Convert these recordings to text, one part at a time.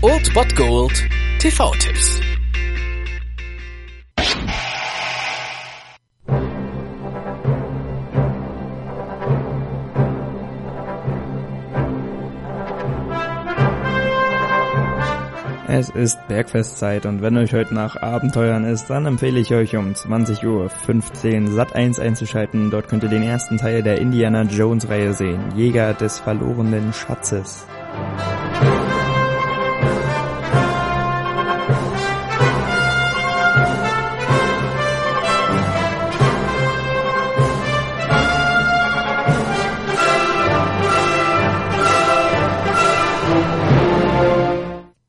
Old Bot Gold TV-Tipps. Es ist Bergfestzeit und wenn euch heute nach Abenteuern ist, dann empfehle ich euch um 20.15 Uhr Sat 1 einzuschalten. Dort könnt ihr den ersten Teil der Indiana Jones Reihe sehen. Jäger des verlorenen Schatzes.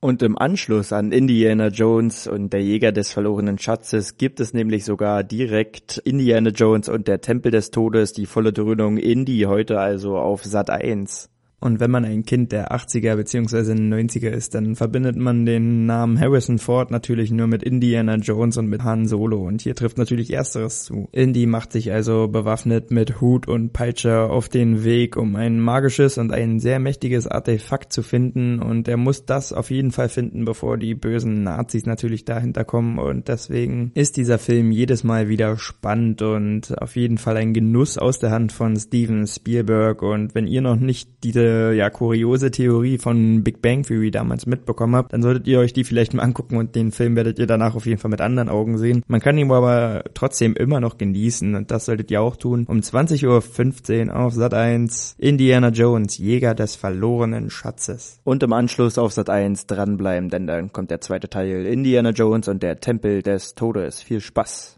Und im Anschluss an Indiana Jones und der Jäger des verlorenen Schatzes gibt es nämlich sogar direkt Indiana Jones und der Tempel des Todes, die volle Dröhnung Indie heute also auf Sat 1. Und wenn man ein Kind der 80er bzw. 90er ist, dann verbindet man den Namen Harrison Ford natürlich nur mit Indiana Jones und mit Han Solo. Und hier trifft natürlich ersteres zu. Indy macht sich also bewaffnet mit Hut und Peitsche auf den Weg, um ein magisches und ein sehr mächtiges Artefakt zu finden. Und er muss das auf jeden Fall finden, bevor die bösen Nazis natürlich dahinter kommen. Und deswegen ist dieser Film jedes Mal wieder spannend und auf jeden Fall ein Genuss aus der Hand von Steven Spielberg. Und wenn ihr noch nicht ja kuriose Theorie von Big Bang Theory damals mitbekommen habt, dann solltet ihr euch die vielleicht mal angucken und den Film werdet ihr danach auf jeden Fall mit anderen Augen sehen. Man kann ihn aber trotzdem immer noch genießen und das solltet ihr auch tun. Um 20.15 Uhr auf Sat 1 Indiana Jones, Jäger des verlorenen Schatzes. Und im Anschluss auf Sat 1 dranbleiben, denn dann kommt der zweite Teil Indiana Jones und der Tempel des Todes. Viel Spaß!